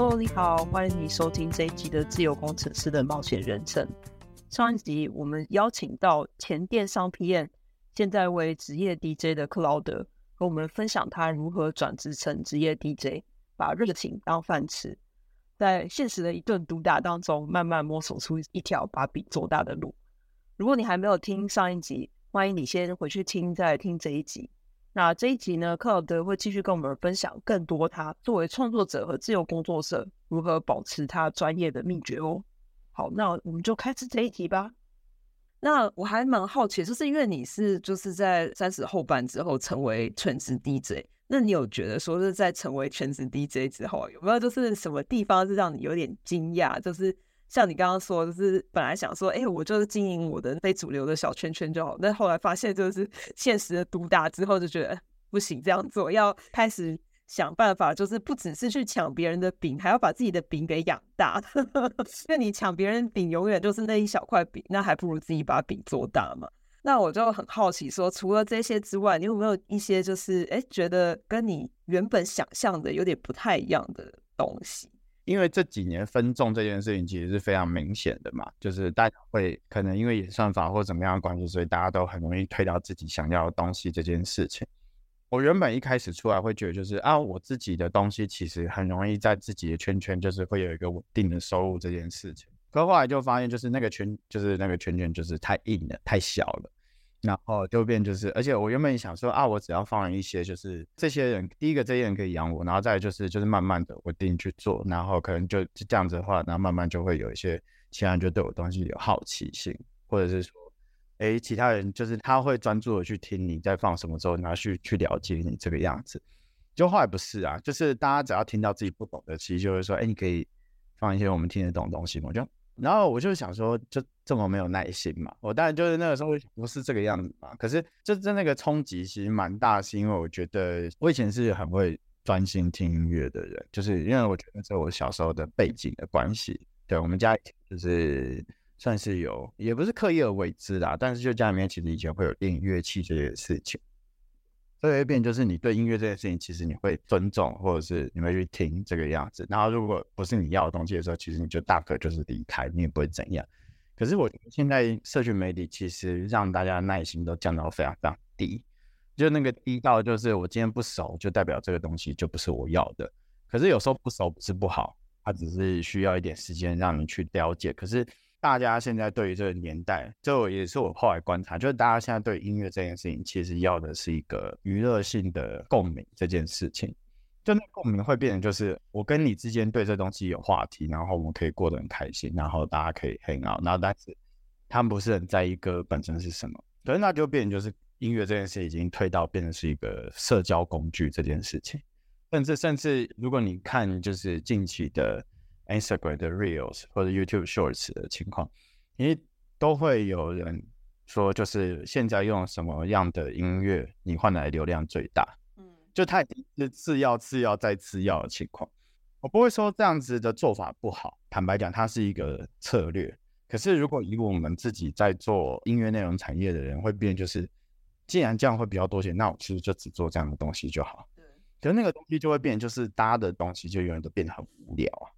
Hello，你好，欢迎你收听这一集的自由工程师的冒险人生。上一集我们邀请到前电商 PM，现在为职业 DJ 的克劳德，和我们分享他如何转职成职业 DJ，把热情当饭吃，在现实的一顿毒打当中，慢慢摸索出一条把饼做大的路。如果你还没有听上一集，欢迎你先回去听，再来听这一集。那这一集呢，克劳德会继续跟我们分享更多他作为创作者和自由工作者如何保持他专业的秘诀哦。好，那我们就开始这一题吧。那我还蛮好奇，就是因为你是就是在三十后半之后成为全职 DJ，那你有觉得说是在成为全职 DJ 之后，有没有就是什么地方是让你有点惊讶？就是像你刚刚说，就是本来想说，哎，我就是经营我的非主流的小圈圈就好，但后来发现就是 现实的毒打之后，就觉得不行这样做，要开始。想办法，就是不只是去抢别人的饼，还要把自己的饼给养大。因为你抢别人饼，永远就是那一小块饼，那还不如自己把饼做大嘛。那我就很好奇说，除了这些之外，你有没有一些就是哎，觉得跟你原本想象的有点不太一样的东西？因为这几年分众这件事情其实是非常明显的嘛，就是大家会可能因为演算法或怎么样的关系，所以大家都很容易推到自己想要的东西这件事情。我原本一开始出来会觉得，就是啊，我自己的东西其实很容易在自己的圈圈，就是会有一个稳定的收入这件事情。可后来就发现，就是那个圈，就是那个圈圈，就是太硬了，太小了。然后就变就是，而且我原本想说啊，我只要放一些，就是这些人，第一个这些人可以养我，然后再就是就是慢慢的我定去做，然后可能就就这样子的话，然后慢慢就会有一些其他人就对我东西有好奇心，或者是说。诶，其他人就是他会专注的去听你在放什么之后，然后去去了解你这个样子。就后来不是啊，就是大家只要听到自己不懂的，其实就会说，诶，你可以放一些我们听得懂的东西吗？我就，然后我就想说，就这么没有耐心嘛。我当然就是那个时候不是这个样子嘛。可是就在那个冲击其实蛮大，是因为我觉得我以前是很会专心听音乐的人，就是因为我觉得这我小时候的背景的关系。对，我们家就是。算是有，也不是刻意而为之啦，但是就家里面其实以前会有练乐器这件事情，所以一变就是你对音乐这件事情，其实你会尊重，或者是你会去听这个样子。然后如果不是你要的东西的时候，其实你就大可就是离开，你也不会怎样。可是我现在社群媒体其实让大家耐心都降到非常非常低，就那个低到就是我今天不熟，就代表这个东西就不是我要的。可是有时候不熟不是不好，它只是需要一点时间让你去了解。可是。大家现在对于这个年代，这也是我后来观察，就是大家现在对音乐这件事情，其实要的是一个娱乐性的共鸣这件事情。就那共鸣会变成，就是我跟你之间对这东西有话题，然后我们可以过得很开心，然后大家可以 hang out，然后但是他们不是很在意歌本身是什么，可是那就变成就是音乐这件事已经推到变成是一个社交工具这件事情，甚至甚至如果你看就是近期的。Instagram 的 Reels 或者 YouTube Shorts 的情况，因为都会有人说，就是现在用什么样的音乐，你换来流量最大，就它是次要、次要再次要的情况。我不会说这样子的做法不好，坦白讲，它是一个策略。可是如果以我们自己在做音乐内容产业的人，会变就是，既然这样会比较多钱，那我其实就只做这样的东西就好。对，可是那个东西就会变，就是大家的东西就永远都变得很无聊啊。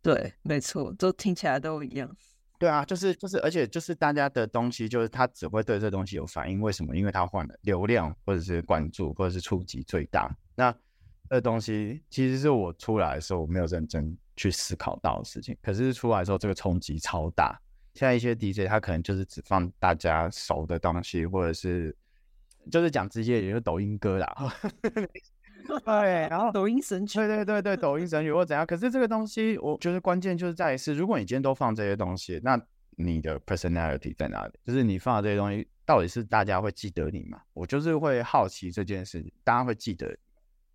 对，没错，都听起来都一样。对啊，就是就是，而且就是大家的东西，就是他只会对这东西有反应。为什么？因为他换了流量，或者是关注，或者是触及最大。那这东西其实是我出来的时候我没有认真去思考到的事情。可是出来的时候，这个冲击超大。现在一些 DJ 他可能就是只放大家熟的东西，或者是就是讲直接，也就是抖音歌啦。对，然后抖音神曲，对对对对，抖音神曲或怎样？可是这个东西，我觉得关键就是在于是，如果你今天都放这些东西，那你的 personality 在哪里？就是你放的这些东西，到底是大家会记得你吗？我就是会好奇这件事，大家会记得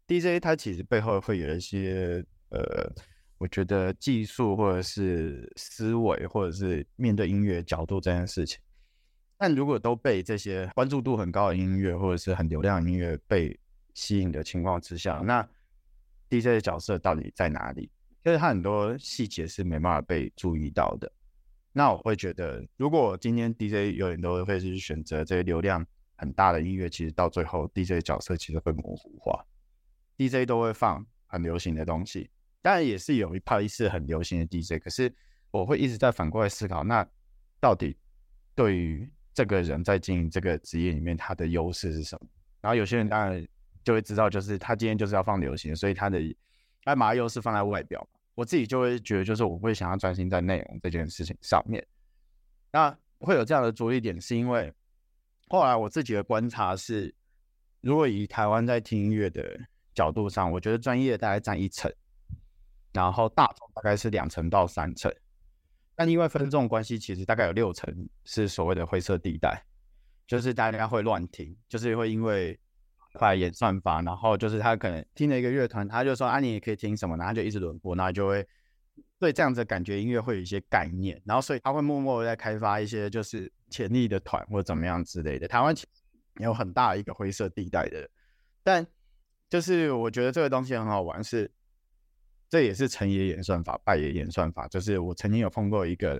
DJ，它其实背后会有一些呃，我觉得技术或者是思维，或者是面对音乐角度这件事情。但如果都被这些关注度很高的音乐，或者是很流量的音乐被吸引的情况之下，那 DJ 的角色到底在哪里？就是他很多细节是没办法被注意到的。那我会觉得，如果今天 DJ 有很多会是选择这些流量很大的音乐，其实到最后 DJ 的角色其实会模糊化。DJ 都会放很流行的东西，当然也是有一派是很流行的 DJ，可是我会一直在反过来思考，那到底对于这个人在经营这个职业里面，他的优势是什么？然后有些人当然就会知道，就是他今天就是要放流行，所以他的爱马优势放在外表。我自己就会觉得，就是我会想要专心在内容这件事情上面。那会有这样的着力点，是因为后来我自己的观察是，如果以台湾在听音乐的角度上，我觉得专业大概占一层，然后大众大概是两层到三层。但因为分众关系，其实大概有六成是所谓的灰色地带，就是大家会乱听，就是会因为快演算法，然后就是他可能听了一个乐团，他就说啊，你也可以听什么，然后就一直轮播，然后就会对这样子感觉音乐会有一些概念，然后所以他会默默的在开发一些就是潜力的团或怎么样之类的。台湾其实有很大一个灰色地带的，但就是我觉得这个东西很好玩是。这也是成也演算法，败也演算法。就是我曾经有碰过一个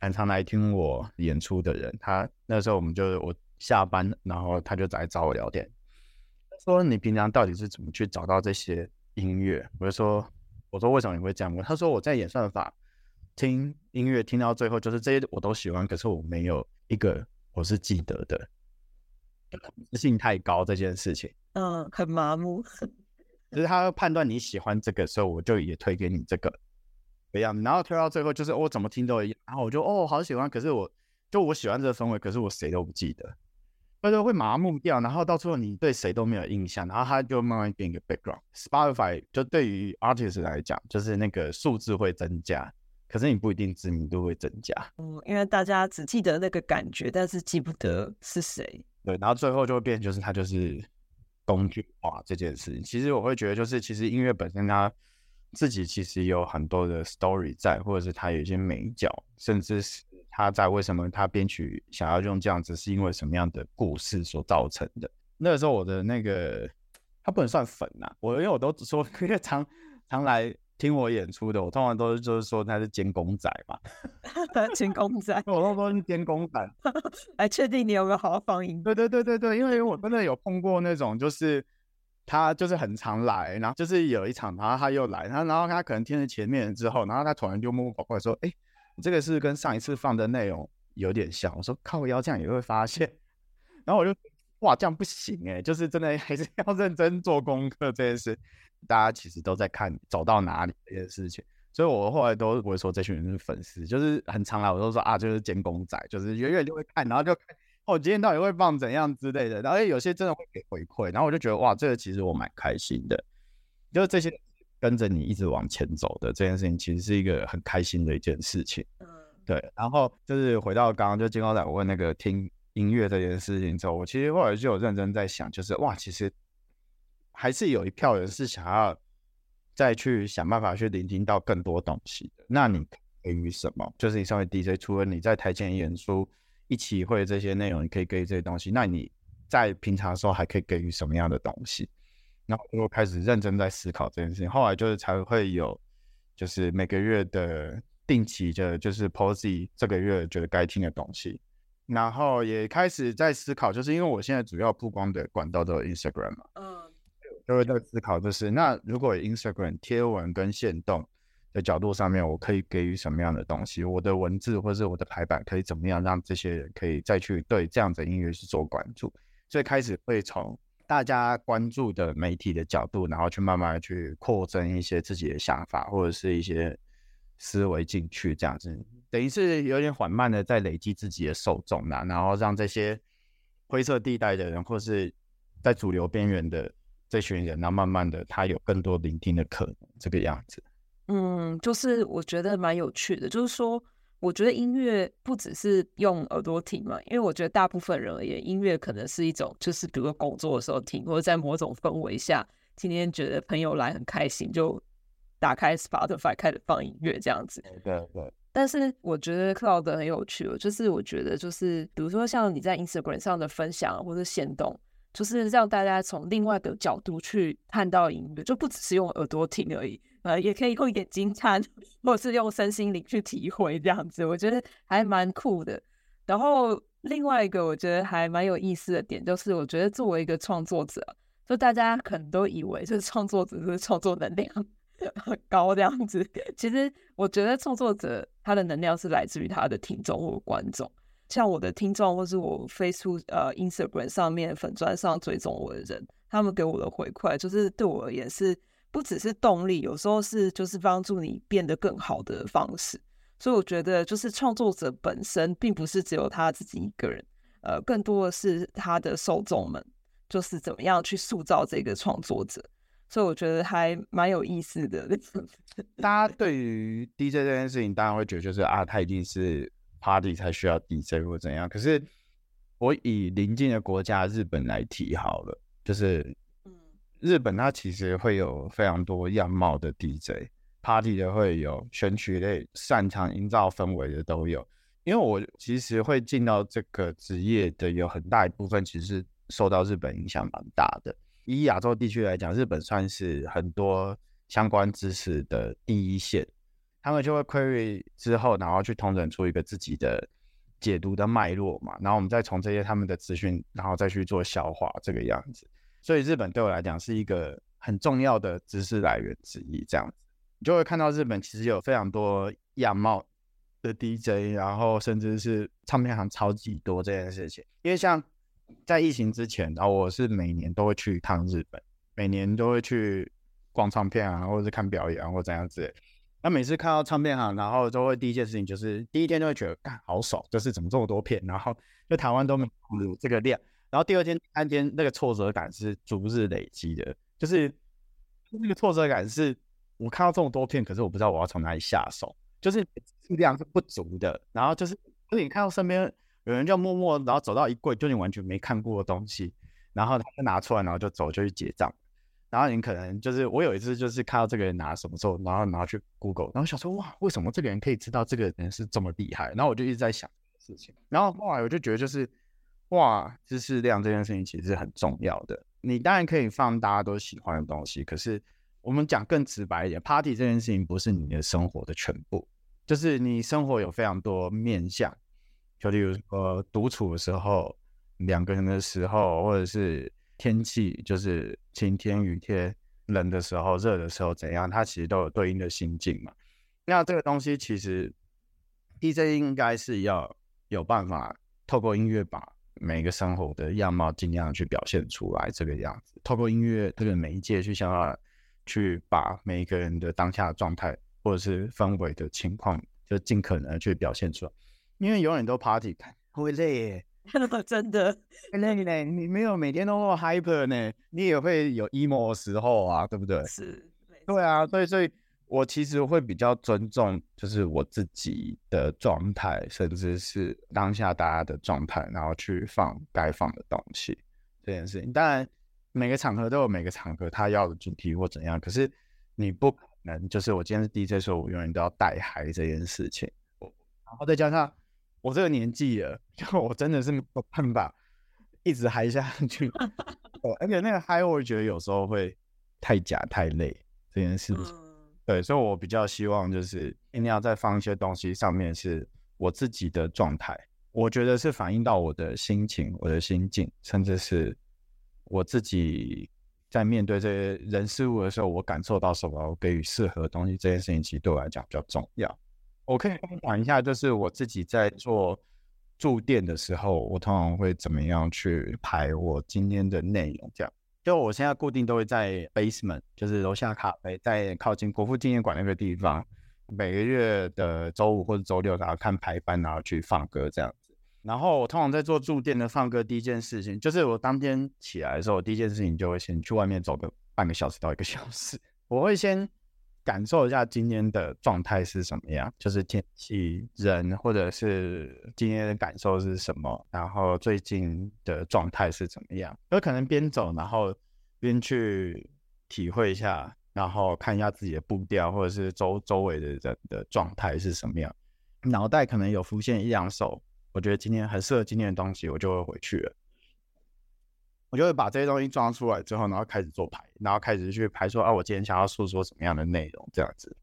很常来听我演出的人，他那时候我们就我下班，然后他就来找我聊天，说：“你平常到底是怎么去找到这些音乐？”我就说：“我说为什么你会这样问？”他说：“我在演算法听音乐听到最后，就是这些我都喜欢，可是我没有一个我是记得的，自信太高这件事情，嗯，很麻木。”就是他判断你喜欢这个时候，我就也推给你这个，一样，然后推到最后就是我、哦、怎么听都一样，然后我就哦好喜欢，可是我就我喜欢这个氛围，可是我谁都不记得，他就会麻木掉，然后到最后你对谁都没有印象，然后他就慢慢变一个 background。Spotify 就对于 artist 来讲，就是那个数字会增加，可是你不一定知名度会增加。嗯，因为大家只记得那个感觉，但是记不得是谁。对，然后最后就会变，就是它就是。工具化这件事情，其实我会觉得，就是其实音乐本身它自己其实有很多的 story 在，或者是它有一些美角，甚至是它在为什么他编曲想要用这样子，是因为什么样的故事所造成的。那个时候我的那个，他不能算粉呐、啊，我因为我都说 因为常常来。听我演出的，我通常都是就是说他是监工仔嘛，监工仔，我都说是监工仔，来确定你有没有好好放音。对对对对对，因为我真的有碰过那种，就是他就是很常来，然后就是有一场，然后他又来，他然后他可能听了前面之后，然后他突然就默默跑过来说：“哎，这个是跟上一次放的内容有点像。”我说：“靠腰，这样也会发现。”然后我就哇，这样不行哎，就是真的还是要认真做功课这件事。大家其实都在看走到哪里这件事情，所以我后来都不会说这群人是粉丝，就是很常来我都说啊，就是监工仔，就是远远就会看，然后就看哦，今天到底会放怎样之类的，然后有些真的会给回馈，然后我就觉得哇，这个其实我蛮开心的，就是这些跟着你一直往前走的这件事情，其实是一个很开心的一件事情。嗯，对。然后就是回到刚刚就监工仔我问那个听音乐这件事情之后，我其实后来就有认真在想，就是哇，其实。还是有一票人是想要再去想办法去聆听到更多东西的。那你给予什么？就是你身为 DJ，除了你在台前演出一起会这些内容，你可以给予这些东西。那你在平常的时候还可以给予什么样的东西？然后我开始认真在思考这件事情。后来就是才会有，就是每个月的定期的，就是 Posy 这个月觉得该听的东西。然后也开始在思考，就是因为我现在主要曝光的管道都有 Instagram 嘛。嗯。就会在思考，就是那如果 Instagram 贴文跟限动的角度上面，我可以给予什么样的东西？我的文字或者是我的排版可以怎么样让这些人可以再去对这样的音乐去做关注？所以开始会从大家关注的媒体的角度，然后去慢慢去扩增一些自己的想法或者是一些思维进去，这样子等于是有点缓慢的在累积自己的受众呐，然后让这些灰色地带的人或是在主流边缘的。这群人，然后慢慢的，他有更多聆听的可能，这个样子。嗯，就是我觉得蛮有趣的，就是说，我觉得音乐不只是用耳朵听嘛，因为我觉得大部分人而言，音乐可能是一种，就是比如说工作的时候听，或者在某种氛围下，今天觉得朋友来很开心，就打开 Spotify 开始放音乐这样子。对对。但是我觉得 Cloud 很有趣，就是我觉得就是，比如说像你在 Instagram 上的分享或者行动。就是让大家从另外一个角度去看到音乐，就不只是用耳朵听而已，呃，也可以用眼睛看，或者是用身心灵去体会这样子，我觉得还蛮酷的。然后另外一个我觉得还蛮有意思的点，就是我觉得作为一个创作者，就大家可能都以为就是创作者是创作能量很高这样子。其实我觉得创作者他的能量是来自于他的听众或观众，像我的听众或是我 Facebook 呃 Instagram 上面粉专上追踪我的人，他们给我的回馈就是对我而言是不只是动力，有时候是就是帮助你变得更好的方式。所以我觉得就是创作者本身并不是只有他自己一个人，呃，更多的是他的受众们。就是怎么样去塑造这个创作者，所以我觉得还蛮有意思的。大家 对于 DJ 这件事情，当然会觉得就是啊，他一定是 party 才需要 DJ 或怎样。可是我以邻近的国家日本来提好了，就是日本它其实会有非常多样貌的 DJ，party 的会有，选曲类擅长营造氛围的都有。因为我其实会进到这个职业的有很大一部分，其实。受到日本影响蛮大的。以亚洲地区来讲，日本算是很多相关知识的第一线。他们就会 query 之后，然后去统整出一个自己的解读的脉络嘛。然后我们再从这些他们的资讯，然后再去做消化这个样子。所以日本对我来讲是一个很重要的知识来源之一。这样子，你就会看到日本其实有非常多样貌的 DJ，然后甚至是唱片行超级多这件事情。因为像在疫情之前，然后我是每年都会去一趟日本，每年都会去逛唱片啊，或者是看表演啊，或怎样子。那每次看到唱片行，然后都会第一件事情就是第一天就会觉得，干好爽，就是怎么这么多片，然后就台湾都没有这个量。然后第二天、第三天那个挫折感是逐日累积的，就是那个挫折感是我看到这么多片，可是我不知道我要从哪里下手，就是力量是不足的。然后就是，就是你看到身边。有人就默默，然后走到一柜，就你完全没看过的东西，然后就拿出来，然后就走，就去结账。然后你可能就是，我有一次就是看到这个人拿什么时候，然后拿去 Google，然后想说哇，为什么这个人可以知道这个人是这么厉害？然后我就一直在想事情。然后后来我就觉得就是哇，知识量这件事情其实是很重要的。你当然可以放大家都喜欢的东西，可是我们讲更直白一点，Party 这件事情不是你的生活的全部，就是你生活有非常多面向。就例如说独处的时候，两个人的时候，或者是天气，就是晴天、雨天、冷的时候、热的时候怎样，它其实都有对应的心境嘛。那这个东西其实 DJ 应该是要有办法透过音乐把每个生活的样貌尽量去表现出来，这个样子。透过音乐这个媒介去想要去把每一个人的当下的状态或者是氛围的情况，就尽可能去表现出来。因为永远都 party，会累耶，真的累嘞。你没有每天都 hyper 呢，你也会有 emo 的时候啊，对不对？是，对啊，所以所以，我其实会比较尊重，就是我自己的状态，甚至是当下大家的状态，然后去放该放的东西这件事情。当然，每个场合都有每个场合他要的主题或怎样，可是你不可能就是我今天是 DJ，说我永远都要带嗨这件事情，然后再加上。我这个年纪了，就我真的是没有办法一直嗨下去。哦而且那个嗨，我觉得有时候会太假太累这件事情。对，所以我比较希望就是一定要再放一些东西上面是我自己的状态，我觉得是反映到我的心情、我的心境，甚至是我自己在面对这些人事物的时候，我感受到什么，我给予适合的东西，这件事情其实对我来讲比较重要。我可以分享一下，就是我自己在做驻店的时候，我通常会怎么样去排我今天的内容。这样，就我现在固定都会在 basement，就是楼下咖啡，在靠近国父纪念馆那个地方，每个月的周五或者周六，然后看排班，然后去放歌这样子。然后我通常在做住店的放歌，第一件事情就是我当天起来的时候，第一件事情就会先去外面走个半个小时到一个小时，我会先。感受一下今天的状态是什么样，就是天气、人，或者是今天的感受是什么，然后最近的状态是怎么样。有可能边走，然后边去体会一下，然后看一下自己的步调，或者是周周围的人的状态是什么样。脑袋可能有浮现一两首，我觉得今天很适合今天的东西，我就会回去了。我就会把这些东西装出来之后，然后开始做排，然后开始去排说啊，我今天想要诉说什么样的内容，这样子。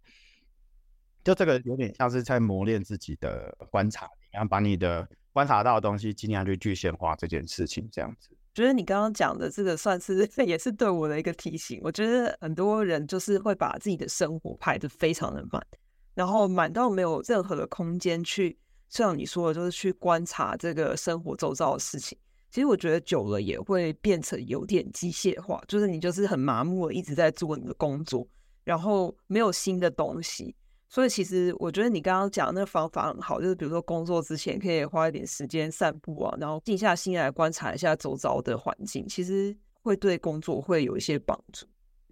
就这个有点像是在磨练自己的观察，然后把你的观察到的东西尽量去具现化这件事情，这样子。觉得你刚刚讲的这个算是 也是对我的一个提醒。我觉得很多人就是会把自己的生活排得非常的满，然后满到没有任何的空间去，像你说的，就是去观察这个生活周遭的事情。其实我觉得久了也会变成有点机械化，就是你就是很麻木的一直在做你的工作，然后没有新的东西。所以其实我觉得你刚刚讲的那个方法很好，就是比如说工作之前可以花一点时间散步啊，然后静下心来观察一下周遭的环境，其实会对工作会有一些帮助。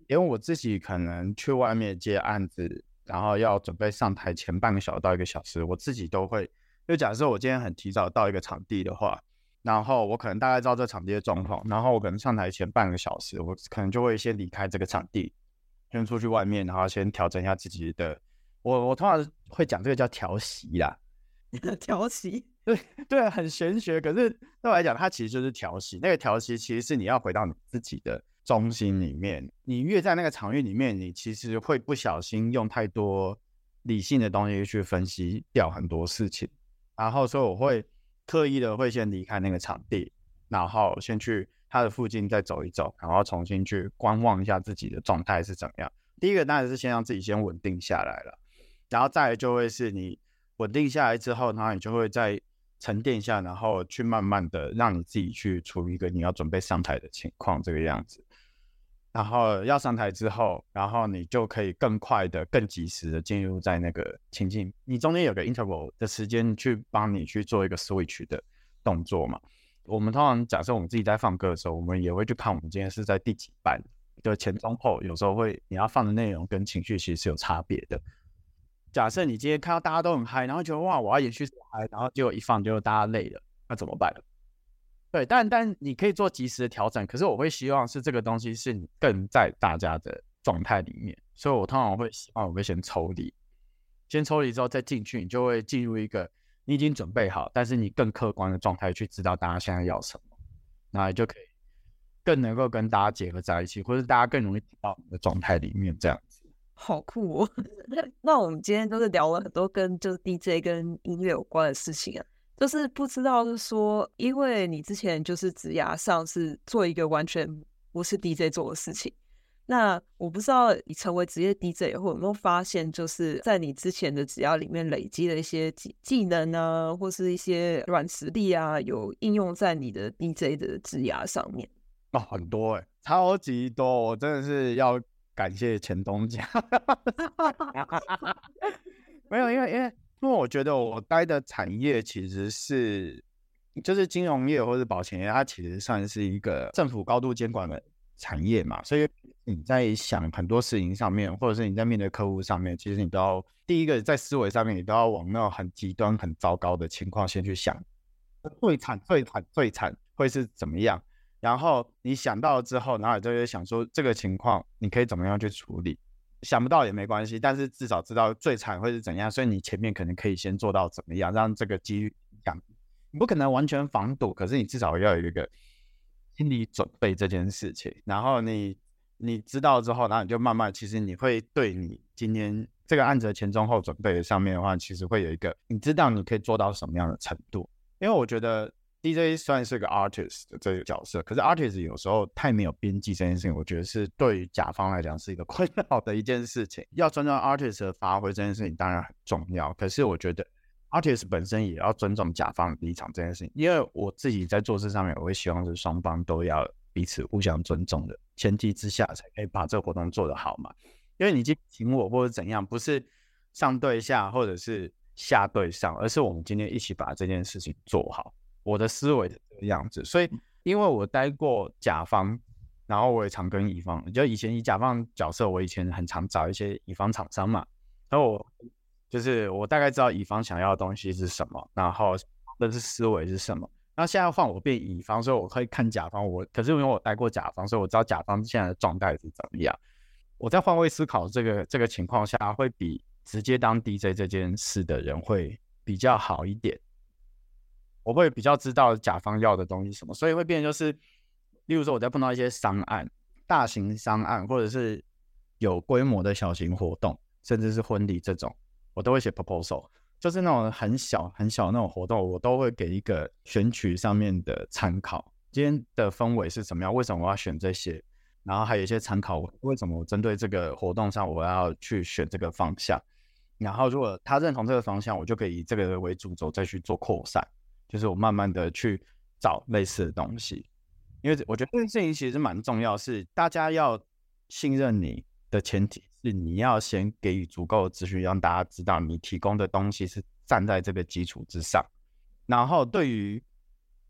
因为我自己可能去外面接案子，然后要准备上台前半个小时到一个小时，我自己都会，就假设我今天很提早到一个场地的话。然后我可能大概知道这场地的状况，然后我可能上台前半个小时，我可能就会先离开这个场地，先出去外面，然后先调整一下自己的。我我通常会讲这个叫调息啦，调息，对对，很玄学，可是对我来讲，它其实就是调息。那个调息其实是你要回到你自己的中心里面。你越在那个场域里面，你其实会不小心用太多理性的东西去分析掉很多事情，然后所以我会。刻意的会先离开那个场地，然后先去它的附近再走一走，然后重新去观望一下自己的状态是怎么样。第一个当然是先让自己先稳定下来了，然后再来就会是你稳定下来之后，然后你就会再沉淀下，然后去慢慢的让你自己去处于一个你要准备上台的情况这个样子。然后要上台之后，然后你就可以更快的、更及时的进入在那个情境。你中间有个 interval 的时间去帮你去做一个 switch 的动作嘛。我们通常假设我们自己在放歌的时候，我们也会去看我们今天是在第几班的前中后。有时候会你要放的内容跟情绪其实是有差别的。假设你今天看到大家都很嗨，然后觉得哇，我要延续嗨，然后结果一放就大家累了，那怎么办？对，但但你可以做及时的调整，可是我会希望是这个东西是你更在大家的状态里面，所以我通常会希望我会先抽离，先抽离之后再进去，你就会进入一个你已经准备好，但是你更客观的状态去知道大家现在要什么，那你就可以更能够跟大家结合在一起，或者大家更容易到你的状态里面，这样子。好酷哦！那我们今天都是聊了很多跟就是 DJ 跟音乐有关的事情啊。就是不知道是说，因为你之前就是职涯上是做一个完全不是 DJ 做的事情，那我不知道你成为职业 DJ 以后有没有发现，就是在你之前的职涯里面累积的一些技技能啊，或是一些软实力啊，有应用在你的 DJ 的职涯上面？哦，很多哎、欸，超级多，我真的是要感谢前东家，没有，因为因为。因为我觉得我待的产业其实是，就是金融业或者保险业，它其实算是一个政府高度监管的产业嘛，所以你在想很多事情上面，或者是你在面对客户上面，其实你都要第一个在思维上面，你都要往那种很极端、很糟糕的情况先去想，最惨、最惨、最惨会是怎么样？然后你想到了之后，然后你就会想说这个情况你可以怎么样去处理？想不到也没关系，但是至少知道最惨会是怎样，所以你前面可能可以先做到怎么样，让这个几率降。你不可能完全防堵，可是你至少要有一个心理准备这件事情。然后你你知道之后，然后你就慢慢，其实你会对你今天这个案子的前中后准备上面的话，其实会有一个你知道你可以做到什么样的程度。因为我觉得。DJ 算是个 artist 的这个角色，可是 artist 有时候太没有边际这件事情，我觉得是对于甲方来讲是一个困扰的一件事情。要尊重 artist 的发挥这件事情当然很重要，可是我觉得 artist 本身也要尊重甲方的立场这件事情。因为我自己在做事上面，我会希望是双方都要彼此互相尊重的前提之下，才可以把这个活动做得好嘛。因为你今请我或者怎样，不是上对下或者是下对上，而是我们今天一起把这件事情做好。我的思维的这个样子，所以因为我待过甲方，然后我也常跟乙方，就以前以甲方角色，我以前很常找一些乙方厂商嘛，然后我就是我大概知道乙方想要的东西是什么，然后的是思维是什么。那现在换我变乙方，所以我可以看甲方，我可是因为我待过甲方，所以我知道甲方现在的状态是怎么样。我在换位思考这个这个情况下，会比直接当 DJ 这件事的人会比较好一点。我会比较知道甲方要的东西什么，所以会变就是，例如说我在碰到一些商案、大型商案，或者是有规模的小型活动，甚至是婚礼这种，我都会写 proposal，就是那种很小很小那种活动，我都会给一个选取上面的参考，今天的氛围是什么样？为什么我要选这些？然后还有一些参考，为什么我针对这个活动上我要去选这个方向？然后如果他认同这个方向，我就可以以这个为主轴再去做扩散，就是我慢慢的去找类似的东西。因为我觉得这件事情其实蛮重要，是大家要信任你的前提是你要先给予足够的资讯，让大家知道你提供的东西是站在这个基础之上。然后对于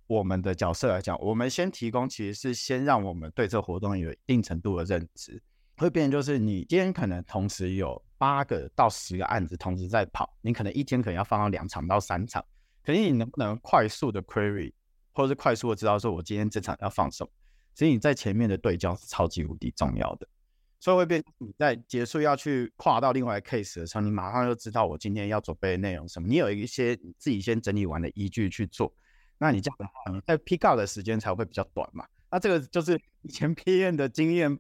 我们的角色来讲，我们先提供其实是先让我们对这活动有一定程度的认知，会变就是你今天可能同时有八个到十个案子同时在跑，你可能一天可能要放到两场到三场，可是你能不能快速的 query，或者是快速的知道说我今天这场要放什么？所以你在前面的对焦是超级无敌重要的，所以会变你在结束要去跨到另外一个 case 的时候，你马上就知道我今天要准备的内容什么，你有一些自己先整理完的依据去做。那你这样的话，在 pick up 的时间才会比较短嘛。那这个就是以前 PM 的经验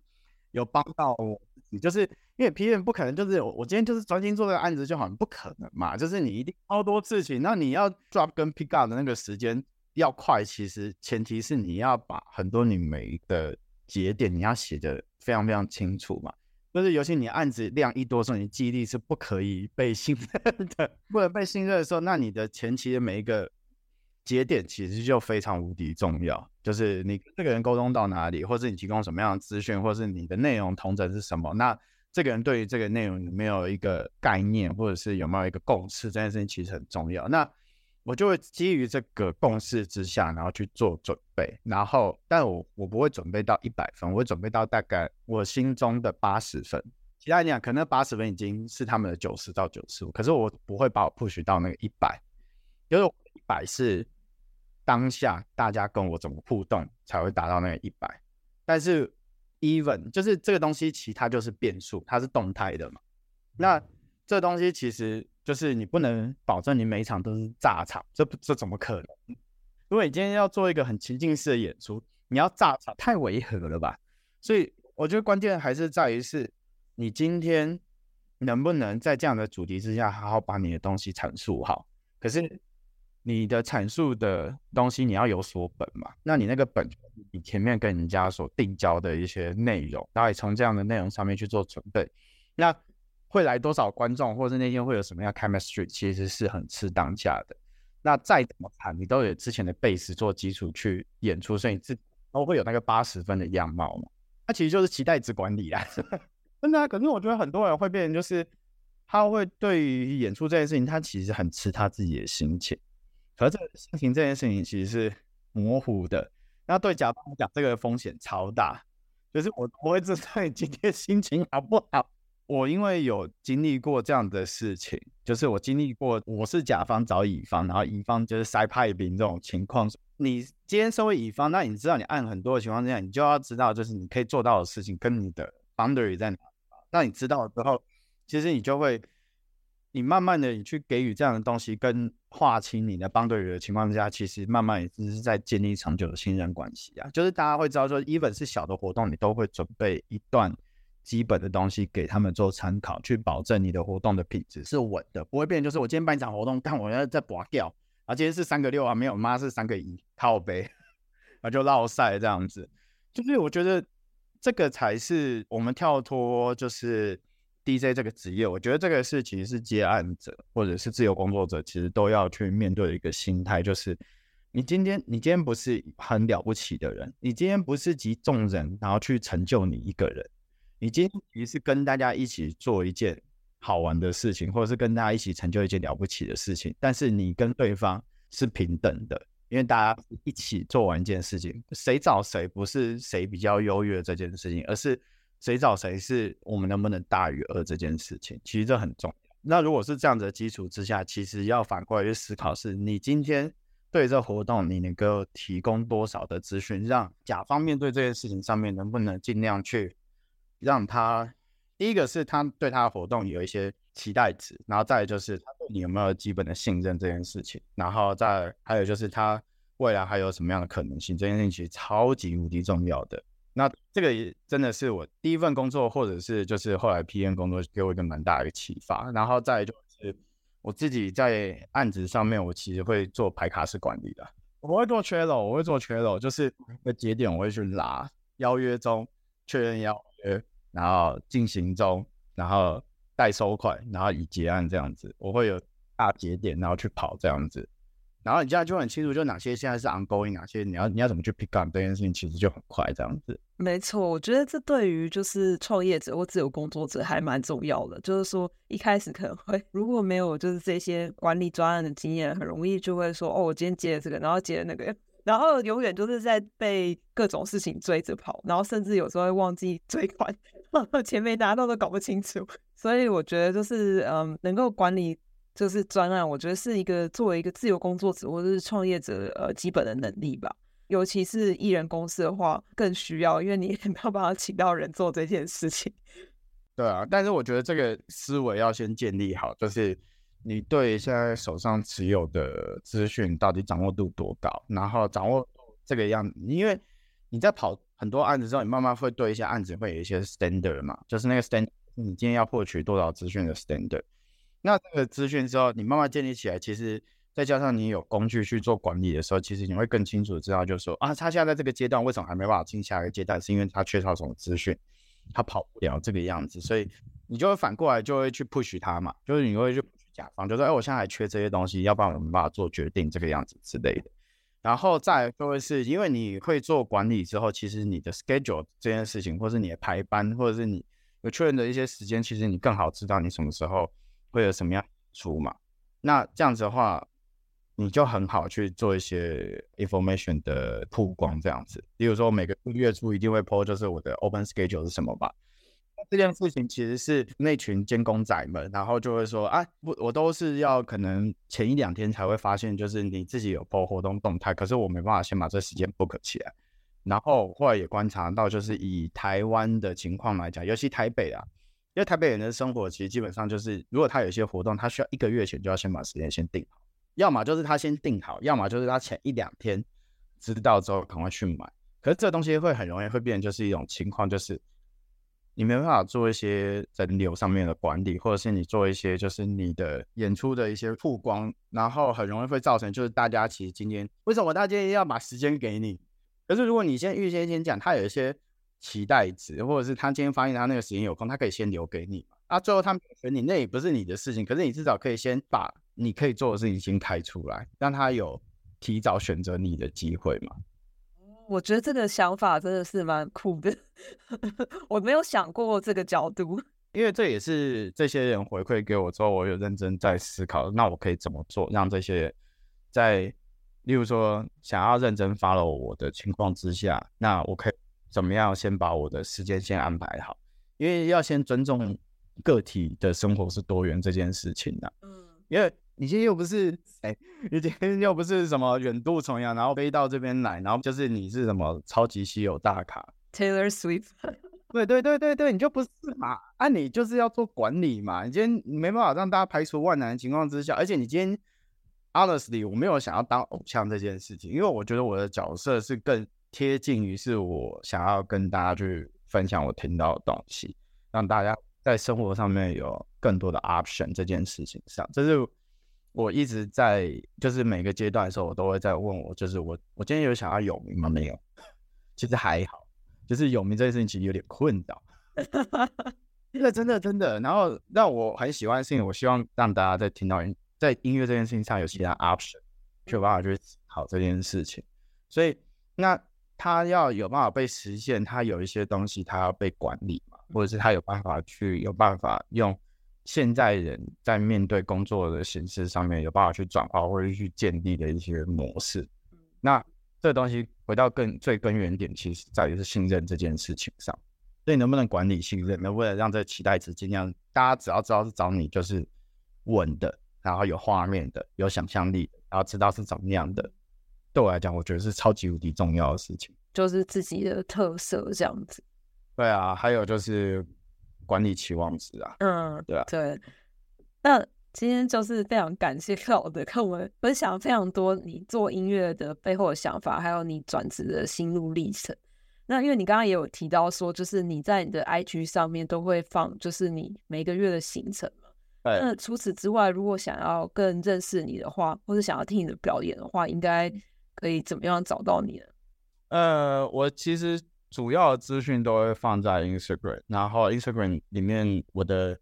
有帮到我你，就是因为 PM 不可能就是我今天就是专心做这个案子就好像，不可能嘛。就是你一定超多事情，那你要 drop 跟 pick up 的那个时间要快，其实前提是你要把很多你每一个节点你要写的非常非常清楚嘛。就是尤其你案子量一多的时候，你记忆力是不可以被信任的，不能被信任的时候，那你的前期的每一个。节点其实就非常无敌重要，就是你跟这个人沟通到哪里，或是你提供什么样的资讯，或是你的内容同整是什么，那这个人对于这个内容有没有一个概念，或者是有没有一个共识，这件事情其实很重要。那我就会基于这个共识之下，然后去做准备，然后但我我不会准备到一百分，我会准备到大概我心中的八十分。其他人讲，可能八十分已经是他们的九十到九十五，可是我不会把我 push 到那个一百，就是一百是。当下大家跟我怎么互动才会达到那个一百？但是 even 就是这个东西，其他就是变数，它是动态的嘛。那这东西其实就是你不能保证你每一场都是炸场，这不这怎么可能？如果你今天要做一个很情境式的演出，你要炸场太违和了吧？所以我觉得关键还是在于是，你今天能不能在这样的主题之下，好好把你的东西阐述好。可是。你的阐述的东西你要有所本嘛？那你那个本，你前面跟人家所定交的一些内容，然后也从这样的内容上面去做准备。那会来多少观众，或者是那天会有什么样 chemistry，其实是很吃当下的。那再怎么谈，你都有之前的 base 做基础去演出，所以你自都会有那个八十分的样貌嘛。那其实就是期待值管理啊，真的啊。可是我觉得很多人会变成就是，他会对于演出这件事情，他其实很吃他自己的心情。可是这个心情这件事情其实是模糊的，那对甲方讲，这个风险超大。就是我不会知道你今天心情好不好。我因为有经历过这样的事情，就是我经历过，我是甲方找乙方，然后乙方就是塞派兵这种情况。你今天身为乙方，那你知道你按很多的情况之下，你就要知道，就是你可以做到的事情跟你的 boundary 在哪。那你知道了之后，其实你就会。你慢慢的，你去给予这样的东西，跟划清你的帮队友的情况之下，其实慢慢也只是在建立长久的信任关系啊。就是大家会知道说，even 是小的活动，你都会准备一段基本的东西给他们做参考，去保证你的活动的品质是稳的，不会变。就是我今天办一场活动，但我要再拔掉，啊，今天是三个六啊，没有，妈是三个一，靠杯，那 就落赛这样子。就是我觉得这个才是我们跳脱，就是。DJ 这个职业，我觉得这个是其实是接案者或者是自由工作者，其实都要去面对的一个心态，就是你今天你今天不是很了不起的人，你今天不是集众人然后去成就你一个人，你今天其实是跟大家一起做一件好玩的事情，或者是跟大家一起成就一件了不起的事情，但是你跟对方是平等的，因为大家一起做完一件事情，谁找谁不是谁比较优越这件事情，而是。谁找谁是我们能不能大于二这件事情，其实这很重要。那如果是这样子的基础之下，其实要反过来去思考，是你今天对这活动你能够提供多少的资讯，让甲方面对这件事情上面能不能尽量去让他，第一个是他对他的活动有一些期待值，然后再就是他对你有没有基本的信任这件事情，然后再还有就是他未来还有什么样的可能性，这件事情其实超级无敌重要的。那这个也真的是我第一份工作，或者是就是后来 PM 工作给我一个蛮大的一个启发。然后再就是我自己在案子上面，我其实会做排卡式管理的。我会做 Trello，我会做 Trello，就是个节点我会去拉，邀约中确认邀约，然后进行中，然后待收款，然后已结案这样子，我会有大节点，然后去跑这样子。然后你这样就很清楚，就哪些现在是 ongoing，哪些你要你要怎么去 pick up 这件事情，其实就很快这样子。没错，我觉得这对于就是创业者或自由工作者还蛮重要的。就是说一开始可能会如果没有就是这些管理专案的经验，很容易就会说哦，我今天接了这个，然后接了那个，然后永远就是在被各种事情追着跑，然后甚至有时候会忘记追款，钱没拿到都搞不清楚。所以我觉得就是嗯，能够管理。就是专案，我觉得是一个作为一个自由工作者或者是创业者呃基本的能力吧。尤其是艺人公司的话，更需要，因为你也 没有办法请到人做这件事情。对啊，但是我觉得这个思维要先建立好，就是你对现在手上持有的资讯到底掌握度多高，然后掌握这个样子，因为你在跑很多案子之后，你慢慢会对一些案子会有一些 standard 嘛，就是那个 standard，你今天要获取多少资讯的 standard。那这个资讯之后，你慢慢建立起来，其实再加上你有工具去做管理的时候，其实你会更清楚知道，就是说啊，他现在在这个阶段为什么还没办法进下一个阶段，是因为他缺少什么资讯，他跑不了这个样子，所以你就会反过来就会去 push 他嘛，就是你会去甲方，就说哎，我现在还缺这些东西，要不然我没办法做决定这个样子之类的。然后再就会是因为你会做管理之后，其实你的 schedule 这件事情，或是你的排班，或者是你有确认的一些时间，其实你更好知道你什么时候。会有什么样出嘛？那这样子的话，你就很好去做一些 information 的曝光，这样子。比如说每个月初一定会 po，就是我的 open schedule 是什么吧？这件事情其实是那群监工仔们，然后就会说啊，不，我都是要可能前一两天才会发现，就是你自己有 po 活动动态，可是我没办法先把这时间 book 起来。然后后来也观察到，就是以台湾的情况来讲，尤其台北啊。因为台北人的生活其实基本上就是，如果他有一些活动，他需要一个月前就要先把时间先定好，要么就是他先定好，要么就是他前一两天知道之后赶快去买。可是这东西会很容易会变成就是一种情况，就是你没办法做一些人流上面的管理，或者是你做一些就是你的演出的一些曝光，然后很容易会造成就是大家其实今天为什么大家今天要把时间给你？可是如果你先预先先讲，他有一些。期待值，或者是他今天发现他那个时间有空，他可以先留给你嘛。啊，最后他选你，那也不是你的事情。可是你至少可以先把你可以做的事情先开出来，让他有提早选择你的机会嘛。我觉得这个想法真的是蛮酷的，我没有想过这个角度。因为这也是这些人回馈给我之后，我有认真在思考，那我可以怎么做，让这些人在，例如说想要认真 follow 我的情况之下，那我可以。怎么样先把我的时间先安排好？因为要先尊重个体的生活是多元这件事情的。嗯，因为你今天又不是哎，你今天又不是什么远渡重洋，然后飞到这边来，然后就是你是什么超级稀有大咖 Taylor Swift。对对对对对，你就不是嘛？啊，你就是要做管理嘛。你今天没办法让大家排除万难的情况之下，而且你今天 honestly 我没有想要当偶像这件事情，因为我觉得我的角色是更。贴近于是我想要跟大家去分享我听到的东西，让大家在生活上面有更多的 option 这件事情上，这是我一直在就是每个阶段的时候，我都会在问我，就是我我今天有想要有名吗？没有，其实还好，就是有名这件事情其实有点困扰，真的真的真的。然后让我很喜欢的事情，我希望让大家在听到在音乐这件事情上有其他 option，就有办法去好这件事情，所以那。他要有办法被实现，他有一些东西他要被管理嘛，或者是他有办法去有办法用现在人在面对工作的形式上面有办法去转化或者去建立的一些模式。那这个东西回到更最根源点，其实在于是信任这件事情上。所以能不能管理信任，能不能让这个期待值尽量大家只要知道是找你就是稳的，然后有画面的，有想象力的，然后知道是怎么样的。对我来讲，我觉得是超级无敌重要的事情，就是自己的特色这样子。对啊，还有就是管理期望值啊。嗯，对啊，对。那今天就是非常感谢 Cloud 跟我们分享非常多你做音乐的背后的想法，还有你转职的心路历程。那因为你刚刚也有提到说，就是你在你的 IG 上面都会放，就是你每个月的行程嘛。那除此之外，如果想要更认识你的话，或是想要听你的表演的话，应该。可以怎么样找到你呢？呃，我其实主要的资讯都会放在 Instagram，然后 Instagram 里面我的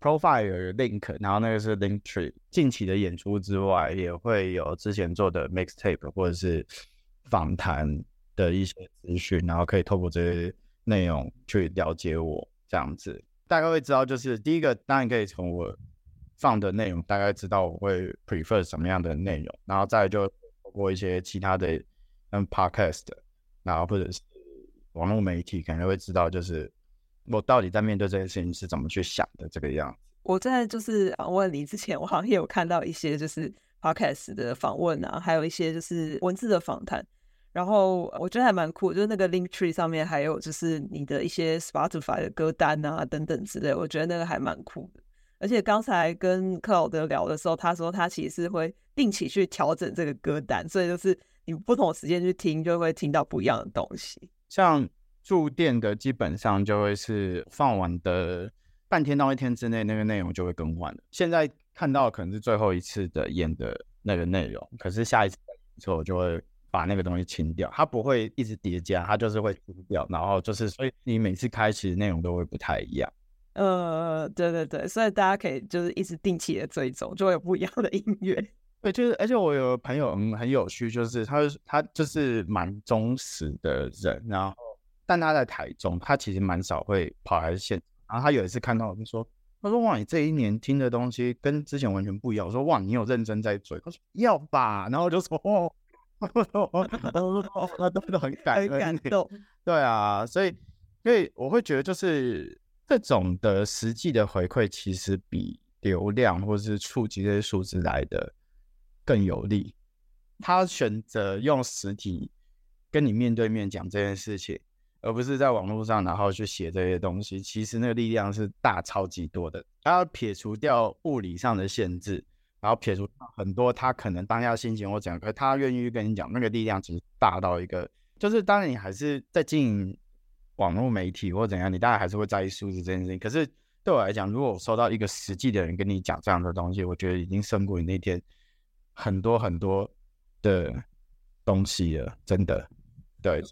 profile 有 link，然后那个是 Linktree。近期的演出之外，也会有之前做的 mixtape 或者是访谈的一些资讯，然后可以透过这些内容去了解我这样子。大概会知道，就是第一个当然可以从我放的内容大概知道我会 prefer 什么样的内容，然后再就透过一些其他的。嗯，podcast，然后或者是网络媒体，可能会知道，就是我到底在面对这件事情是怎么去想的这个样子。我在就是访问你之前，我好像也有看到一些就是 podcast 的访问啊，还有一些就是文字的访谈，然后我觉得还蛮酷，就是那个 Linktree 上面还有就是你的一些 Spotify 的歌单啊等等之类，我觉得那个还蛮酷的。而且刚才跟克劳德聊的时候，他说他其实会定期去调整这个歌单，所以就是。你不同时间去听，就会听到不一样的东西。像驻店的，基本上就会是放完的半天到一天之内，那个内容就会更换了。现在看到可能是最后一次的演的那个内容，可是下一次之后就会把那个东西清掉，它不会一直叠加，它就是会清掉。然后就是，所以你每次开其实内容都会不太一样。呃，对对对，所以大家可以就是一直定期的追踪，就会有不一样的音乐。对，就是，而且我有个朋友很很有趣，就是他他就是蛮忠实的人，然后但他在台中，他其实蛮少会跑来现场。然后他有一次看到我就说，他说哇，你这一年听的东西跟之前完全不一样。我说哇，你有认真在追？他说要吧，然后我就说哦，他都都很感很感动。对啊，所以所以我会觉得就是这种的实际的回馈，其实比流量或是触及这些数字来的。更有利，他选择用实体跟你面对面讲这件事情，而不是在网络上然后去写这些东西。其实那个力量是大超级多的。他要撇除掉物理上的限制，然后撇除很多他可能当下心情或怎样，可是他愿意跟你讲，那个力量其实大到一个，就是当然你还是在经营网络媒体或怎样，你当然还是会在意数字这件事情。可是对我来讲，如果我收到一个实际的人跟你讲这样的东西，我觉得已经胜过你那天。很多很多的东西了，真的，对，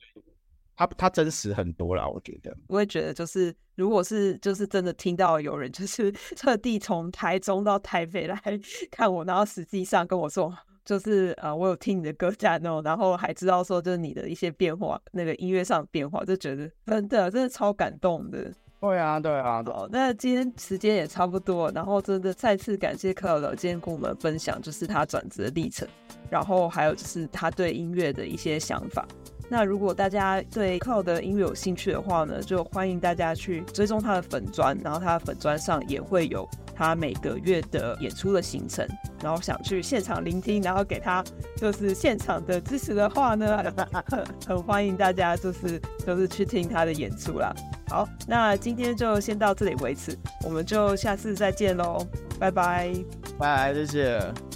他他真实很多啦，我觉得。我也觉得，就是如果是就是真的听到有人就是 特地从台中到台北来看我，然后实际上跟我说，就是呃，我有听你的歌单哦，然后还知道说就是你的一些变化，那个音乐上的变化，就觉得真的真的超感动的。对啊，对啊，好，那今天时间也差不多，然后真的再次感谢克劳德今天跟我们分享，就是他转职的历程，然后还有就是他对音乐的一些想法。那如果大家对克劳的音乐有兴趣的话呢，就欢迎大家去追踪他的粉砖，然后他的粉砖上也会有他每个月的演出的行程，然后想去现场聆听，然后给他就是现场的支持的话呢，很欢迎大家就是就是去听他的演出啦。好，那今天就先到这里为止，我们就下次再见喽，拜拜，拜，谢谢。